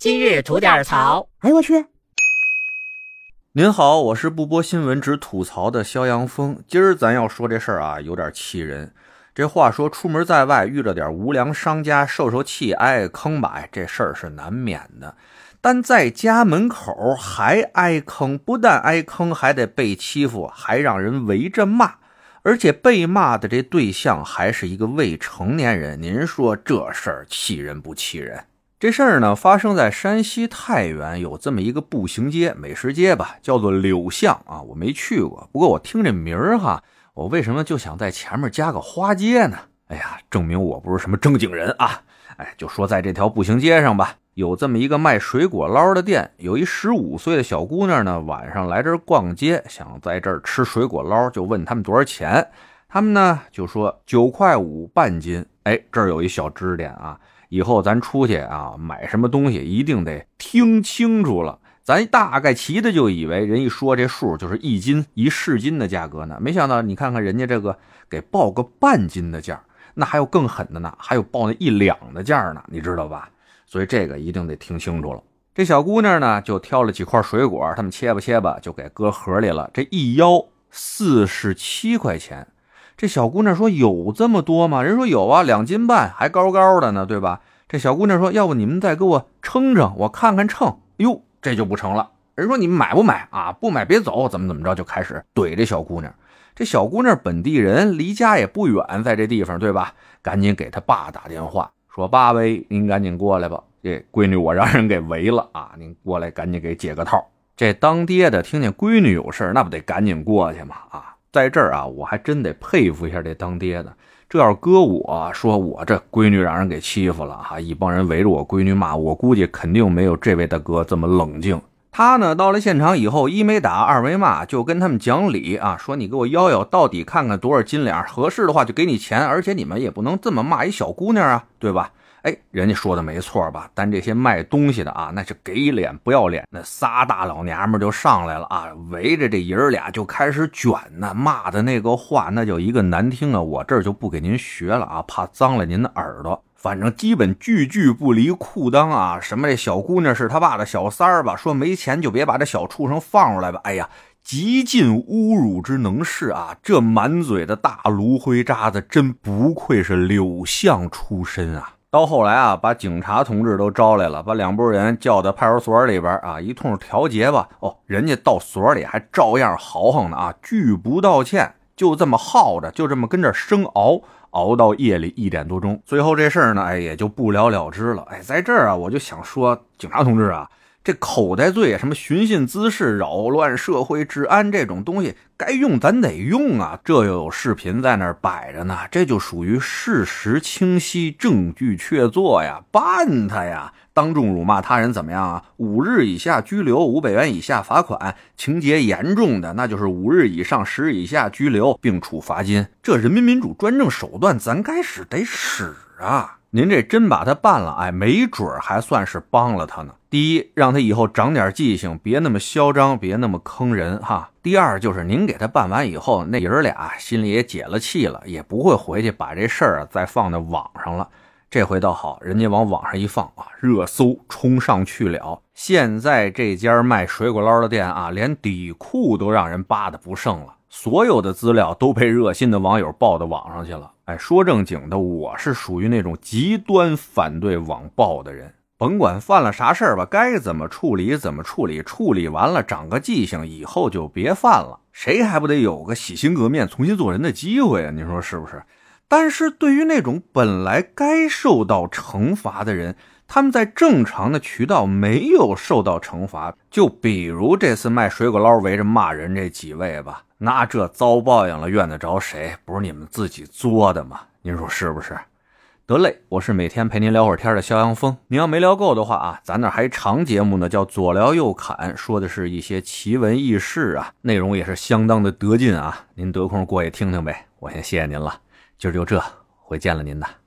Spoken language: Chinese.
今日吐点槽。哎呦我去！您好，我是不播新闻只吐槽的肖阳峰。今儿咱要说这事儿啊，有点气人。这话说，出门在外遇着点无良商家，受受气，挨挨坑吧，这事儿是难免的。但在家门口还挨坑，不但挨坑，还得被欺负，还让人围着骂，而且被骂的这对象还是一个未成年人。您说这事儿气人不气人？这事儿呢，发生在山西太原，有这么一个步行街、美食街吧，叫做柳巷啊。我没去过，不过我听这名儿哈，我为什么就想在前面加个花街呢？哎呀，证明我不是什么正经人啊！哎，就说在这条步行街上吧，有这么一个卖水果捞的店，有一十五岁的小姑娘呢，晚上来这儿逛街，想在这儿吃水果捞，就问他们多少钱，他们呢就说九块五半斤。哎，这儿有一小支点啊。以后咱出去啊，买什么东西一定得听清楚了。咱大概齐的就以为人一说这数就是一斤一市斤的价格呢，没想到你看看人家这个给报个半斤的价，那还有更狠的呢，还有报那一两的价呢，你知道吧？所以这个一定得听清楚了。这小姑娘呢，就挑了几块水果，他们切吧切吧，就给搁盒里了。这一腰四十七块钱。这小姑娘说：“有这么多吗？”人说：“有啊，两斤半，还高高的呢，对吧？”这小姑娘说：“要不你们再给我称称，我看看称。”哟，这就不成了。人说：“你们买不买啊？不买别走，怎么怎么着？”就开始怼这小姑娘。这小姑娘本地人，离家也不远，在这地方，对吧？赶紧给她爸打电话，说：“爸喂，您赶紧过来吧，这闺女我让人给围了啊！您过来，赶紧给解个套。”这当爹的听见闺女有事那不得赶紧过去吗？啊！在这儿啊，我还真得佩服一下这当爹的。这要是搁我说，我这闺女让人给欺负了哈，一帮人围着我闺女骂，我估计肯定没有这位大哥这么冷静。他呢，到了现场以后，一没打，二没骂，就跟他们讲理啊，说你给我摇摇到底，看看多少斤两，合适的话就给你钱，而且你们也不能这么骂一小姑娘啊，对吧？哎，人家说的没错吧？但这些卖东西的啊，那是给脸不要脸。那仨大老娘们就上来了啊，围着这爷儿俩就开始卷呢，骂的那个话那叫一个难听啊！我这儿就不给您学了啊，怕脏了您的耳朵。反正基本句句不离裤裆啊，什么这小姑娘是他爸的小三儿吧？说没钱就别把这小畜生放出来吧。哎呀，极尽侮辱之能事啊！这满嘴的大芦灰渣子，真不愧是柳巷出身啊！到后来啊，把警察同志都招来了，把两拨人叫到派出所里边啊，一通调节吧。哦，人家到所里还照样豪横呢啊，拒不道歉，就这么耗着，就这么跟这生熬，熬到夜里一点多钟。最后这事儿呢，哎，也就不了了之了。哎，在这儿啊，我就想说，警察同志啊。这口袋罪啊，什么寻衅滋事、扰乱社会治安这种东西，该用咱得用啊！这又有视频在那儿摆着呢，这就属于事实清晰、证据确凿呀，办他呀！当众辱骂他人怎么样啊？五日以下拘留，五百元以下罚款；情节严重的，那就是五日以上十日以下拘留，并处罚金。这人民民主专政手段，咱该使得使啊！您这真把他办了，哎，没准还算是帮了他呢。第一，让他以后长点记性，别那么嚣张，别那么坑人哈。第二，就是您给他办完以后，那爷俩心里也解了气了，也不会回去把这事儿啊再放在网上了。这回倒好，人家往网上一放啊，热搜冲上去了。现在这家卖水果捞的店啊，连底裤都让人扒的不剩了。所有的资料都被热心的网友报到网上去了。哎，说正经的，我是属于那种极端反对网暴的人。甭管犯了啥事儿吧，该怎么处理怎么处理，处理完了长个记性，以后就别犯了。谁还不得有个洗心革面、重新做人的机会啊？你说是不是？但是对于那种本来该受到惩罚的人，他们在正常的渠道没有受到惩罚，就比如这次卖水果捞围着骂人这几位吧，那这遭报应了，怨得着谁？不是你们自己作的吗？您说是不是？得嘞，我是每天陪您聊会儿天的肖阳峰。您要没聊够的话啊，咱那还长节目呢，叫左聊右侃，说的是一些奇闻异事啊，内容也是相当的得劲啊。您得空过去听听呗。我先谢谢您了，今儿就这，回见了您的。